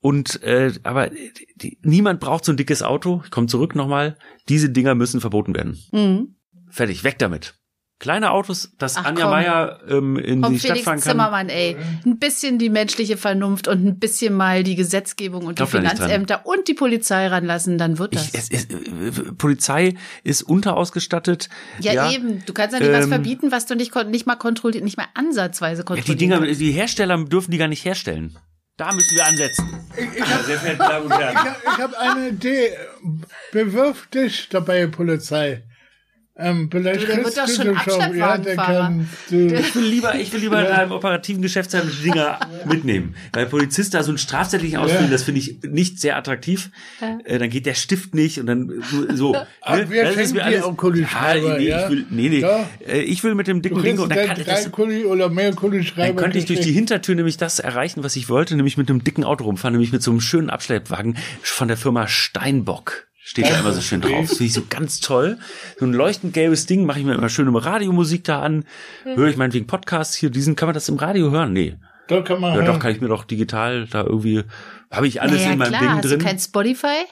und äh, aber die, niemand braucht so ein dickes Auto. Ich komme zurück nochmal. Diese Dinger müssen verboten werden. Mhm. Fertig, weg damit. Kleine Autos, dass Ach, Anja komm. Meier ähm, in Komm, die Stadt Felix fahren kann. Zimmermann, ey. Ein bisschen die menschliche Vernunft und ein bisschen mal die Gesetzgebung und die Glaub dran. Finanzämter und die Polizei ranlassen, dann wird das. Ich, es, es, äh, Polizei ist unterausgestattet. ja, eben. Du kannst ja nicht was Ähm, verbieten, was du nicht, nicht mal kontrolliert, nicht mal ansatzweise Ja, kontrollieren die Dinger, kannst. die Hersteller dürfen die gar nicht herstellen. Da müssen wir ansetzen. Ja, Herren. Ich habe ich hab eine Idee. Bewirf dich dabei, Polizei. Ähm, vielleicht Du, der wird doch schon den Job. Ja, der kann, du, Ich will lieber, ich will lieber in einem operativen Geschäft sein und die Dinger mitnehmen. Weil Polizist da so einen strafzettellichen ausfüllen, Ja. das finde ich nicht sehr attraktiv. Äh, dann geht der Stift nicht und dann so. Ach, ne? wir Das ist mir alles- auch Kugelschreiber, ja, nee, ja? Ich will, nee, nee. Ja. Äh, Ich will mit dem dicken Ding und dann, kann, drei das, Kuli oder mehr Kugelschreiber. dann könnte ich durch die Hintertür nämlich das erreichen, was ich wollte, nämlich mit einem dicken Auto rumfahren, nämlich mit so einem schönen Abschleppwagen von der Firma Steinbock. Steht da immer so schön drauf. Das finde ich so ganz toll. So ein leuchtend gelbes Ding mache ich mir immer schön im Radiomusik da an. Höre ich meinetwegen Podcasts hier. Diesen kann man das im Radio hören? Nee. Da kann man Ja, hören. doch, kann ich mir doch digital da irgendwie, habe ich alles naja, in meinem klar, Ding hast drin. du kein Spotify?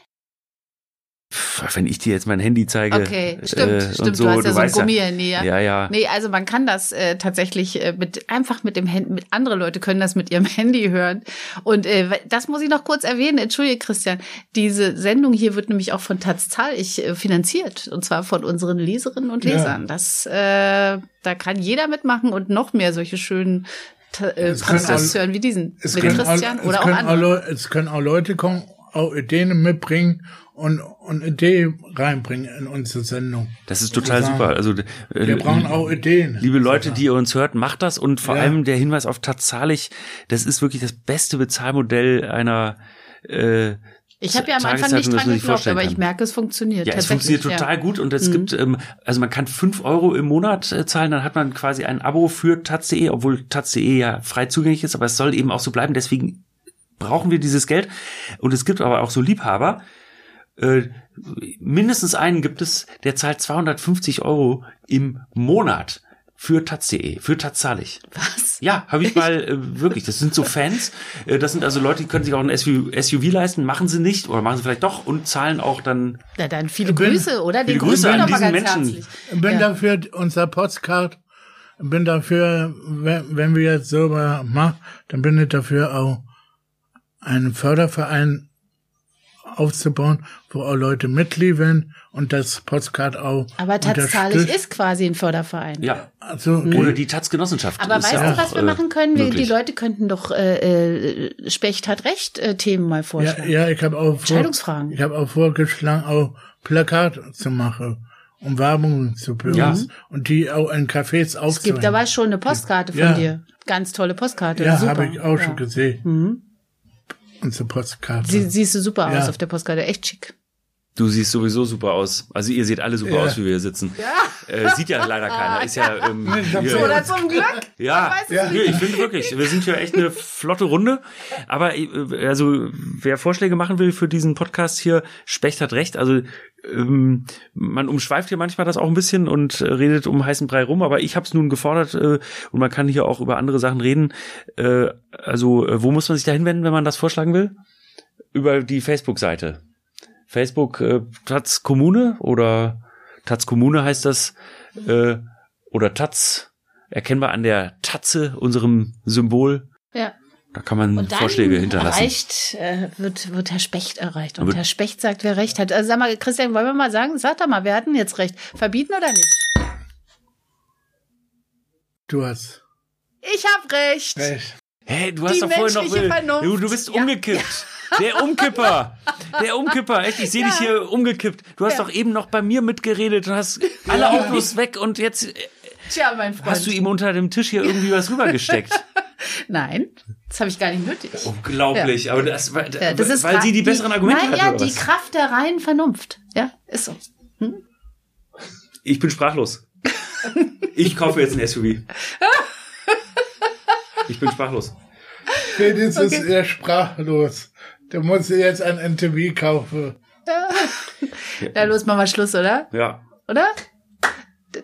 Wenn ich dir jetzt mein Handy zeige. Okay, stimmt, äh, und stimmt. so, du hast ja so ein Gummihandy, ja. Ja, ja. Nee, also man kann das äh, tatsächlich äh, mit einfach mit dem Handy, mit andere Leute können das mit ihrem Handy hören. Und äh, das muss ich noch kurz erwähnen. Entschuldige, Christian. Diese Sendung hier wird nämlich auch von Taz Zahlig äh, finanziert und zwar von unseren Leserinnen und Ja. Lesern. Das, äh, da kann jeder mitmachen und noch mehr solche schönen äh, Podcasts hören wie diesen Es mit Christian es, oder auch andere. Es können auch Leute kommen, auch Ideen mitbringen und, und Ideen reinbringen in unsere Sendung. Das ist total Sagen, super. Also, äh, Wir brauchen auch Ideen. Liebe Leute, die ihr uns hört, macht das und vor Ja. allem der Hinweis auf Tatsalig, das ist wirklich das beste Bezahlmodell einer äh, Ich habe ja am Anfang nicht dran geglaubt, aber ich merke, es funktioniert. Ja, es tatsächlich, funktioniert total ja. gut und es gibt, ähm, also man kann fünf Euro im Monat äh, zahlen, dann hat man quasi ein Abo für Taz.de, obwohl Taz.de ja frei zugänglich ist, aber es soll eben auch so bleiben, deswegen brauchen wir dieses Geld und es gibt aber auch so Liebhaber, äh, mindestens einen gibt es, der zahlt 250 Euro im Monat für Taz.de, für Taz-Zahlig. Was? Ja, habe ich mal äh, wirklich. Das sind so Fans. Äh, das sind also Leute, die können sich auch ein SUV, SUV leisten, machen sie nicht oder machen sie vielleicht doch und zahlen auch dann. Na dann viele Bin- Grüße, oder? Den Viele Grüße grüßen wir an diesen ganz Menschen. herzlich. bin Ja. dafür, unser Podcast, bin dafür, wenn, wenn wir jetzt selber machen, dann bin ich dafür auch, einen Förderverein aufzubauen, wo auch Leute mitliefern und das Podcast auch Aber tatsächlich unterstützt. ist quasi ein Förderverein. Ja. Also, Oder die Taz-Genossenschaft. Aber ist weißt ja du, was wir äh, machen können? Wir, die. Leute könnten doch äh, äh, Specht hat recht äh, Themen mal ja, vorschlagen. ja, ich habe auch vor, Entscheidungsfragen. ich habe auch vorgeschlagen, auch Plakat zu machen, um Werbung zu für Ja. und die auch in Cafés aufzuhängen. Es gibt aber schon eine Postkarte von Ja. dir. Ganz tolle Postkarte. Ja, habe ich auch Ja. schon gesehen. Unsere Postkarte. Sie, siehst du super Ja. aus auf der Postkarte, echt schick. Du siehst sowieso super aus. Also ihr seht alle super Ja. aus, wie wir hier sitzen. Äh, sieht ja leider keiner. Ist ja, ähm, ich hab hier- so- Oder zum Glück. Ja, weiß es Ja. Ich finde wirklich, wir sind ja echt eine flotte Runde. Aber äh, also wer Vorschläge machen will für diesen Podcast hier, Specht hat recht. Also ähm, man umschweift hier manchmal das auch ein bisschen und äh, redet um heißen Brei rum, aber ich habe es nun gefordert äh, und man kann hier auch über andere Sachen reden. Äh, also äh, wo muss man sich da hinwenden, wenn man das vorschlagen will? Über die Facebook-Seite. Facebook äh, Taz Kommune oder Taz Kommune heißt das äh, oder Taz erkennbar an der Tatze, unserem Symbol. Ja. Da kann man Und Vorschläge hinterlassen. erreicht, äh, wird, wird Herr Specht erreicht. Und Wird- Herr Specht sagt, wer recht hat. Also sag mal, Christian, wollen wir mal sagen, sag doch mal, wer hat denn jetzt recht? Verbieten oder nicht? Du hast Ich hab recht. recht. Hey, du hast Die doch vorhin noch Vernunft. du, du bist Ja. umgekippt. Der Umkipper. Der Umkipper. Echt, ich sehe dich hier umgekippt. Du hast Ja. doch eben noch bei mir mitgeredet und hast alle Autos weg und jetzt äh, Tja, mein Freund. hast du ihm unter dem Tisch hier irgendwie was rübergesteckt. Nein, das habe ich gar nicht nötig. Unglaublich. Aber das, war- Ja, das ist weil sie die besseren Argumente Nein, hat. ja, oder die? Kraft der reinen Vernunft. Ja, ist so. Ich bin sprachlos. Ich kaufe jetzt ein SUV. Ich bin sprachlos. Felix ist eher sprachlos. Der muss jetzt ein NTV kaufen. Na los, machen wir Schluss, oder? Ja. Oder?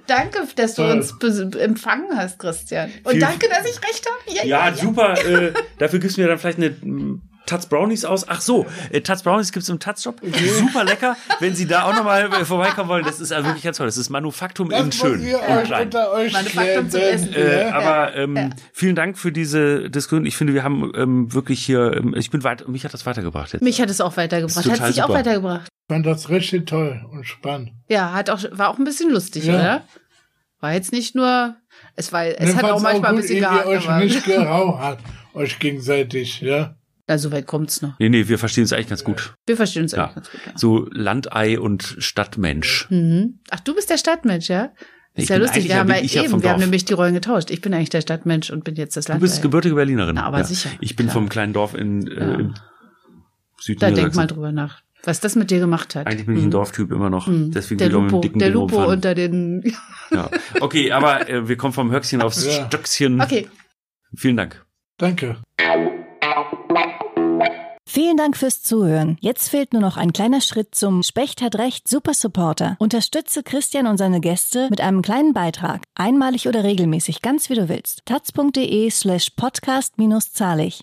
Danke, dass du uns empfangen hast, Christian. Und Viel- danke, dass ich recht habe. Ja, Ja, super. Äh, dafür gibst du mir dann vielleicht eine Taz Brownies aus. Ach so, äh, Taz Brownies gibt's im Taz-Shop. Super lecker. Wenn Sie da auch nochmal äh, vorbeikommen wollen, das ist also wirklich ganz toll. Das ist Manufaktum in Das schön muss ihr und euch klein. Manufaktum zum klären, Essen. Äh, ja? aber ähm, vielen Dank für diese Diskussion. Ich finde, wir haben ähm, wirklich hier, ähm, ich bin weit, mich hat das weitergebracht jetzt. Mich hat es auch weitergebracht. Hat sich auch weitergebracht. Ich fand das richtig toll und spannend. Ja, hat auch, war auch ein bisschen lustig, Ja. oder? War jetzt nicht nur, es war, es Mir hat auch manchmal ein gut, bisschen ehe ihr gehakt, euch aber, nicht geraucht euch gegenseitig, ja? Na, so weit kommt's noch. Nee, nee, wir verstehen es eigentlich ganz gut. Wir verstehen uns Ja. eigentlich ganz gut, ja. So Landei und Stadtmensch. Mhm. Ach, du bist der Stadtmensch, ja? Ich Ist ja bin lustig, wir ja- haben ja ich ja eben, wir haben nämlich die Rollen getauscht. Ich bin eigentlich der Stadtmensch und bin jetzt das Du Land. bist gebürtige Berlinerin. Na, aber sicher, Ich bin klar. vom kleinen Dorf in, äh, Ja. im Süden Da denk mal drüber nach, was das mit dir gemacht hat. Eigentlich bin ich ein Dorftyp immer noch. Mhm. Deswegen der ich Lupo, dicken der Ding Lupo rumfahren. unter den. Ja. Okay, aber äh, wir kommen vom Höchstchen aufs Ja. Stöckchen. Okay. Vielen Dank. Danke. Vielen Dank fürs Zuhören. Jetzt fehlt nur noch ein kleiner Schritt zum Specht hat recht Super Supporter. Unterstütze Christian und seine Gäste mit einem kleinen Beitrag. Einmalig oder regelmäßig, ganz wie du willst. taz.de slash podcast minus zahlig.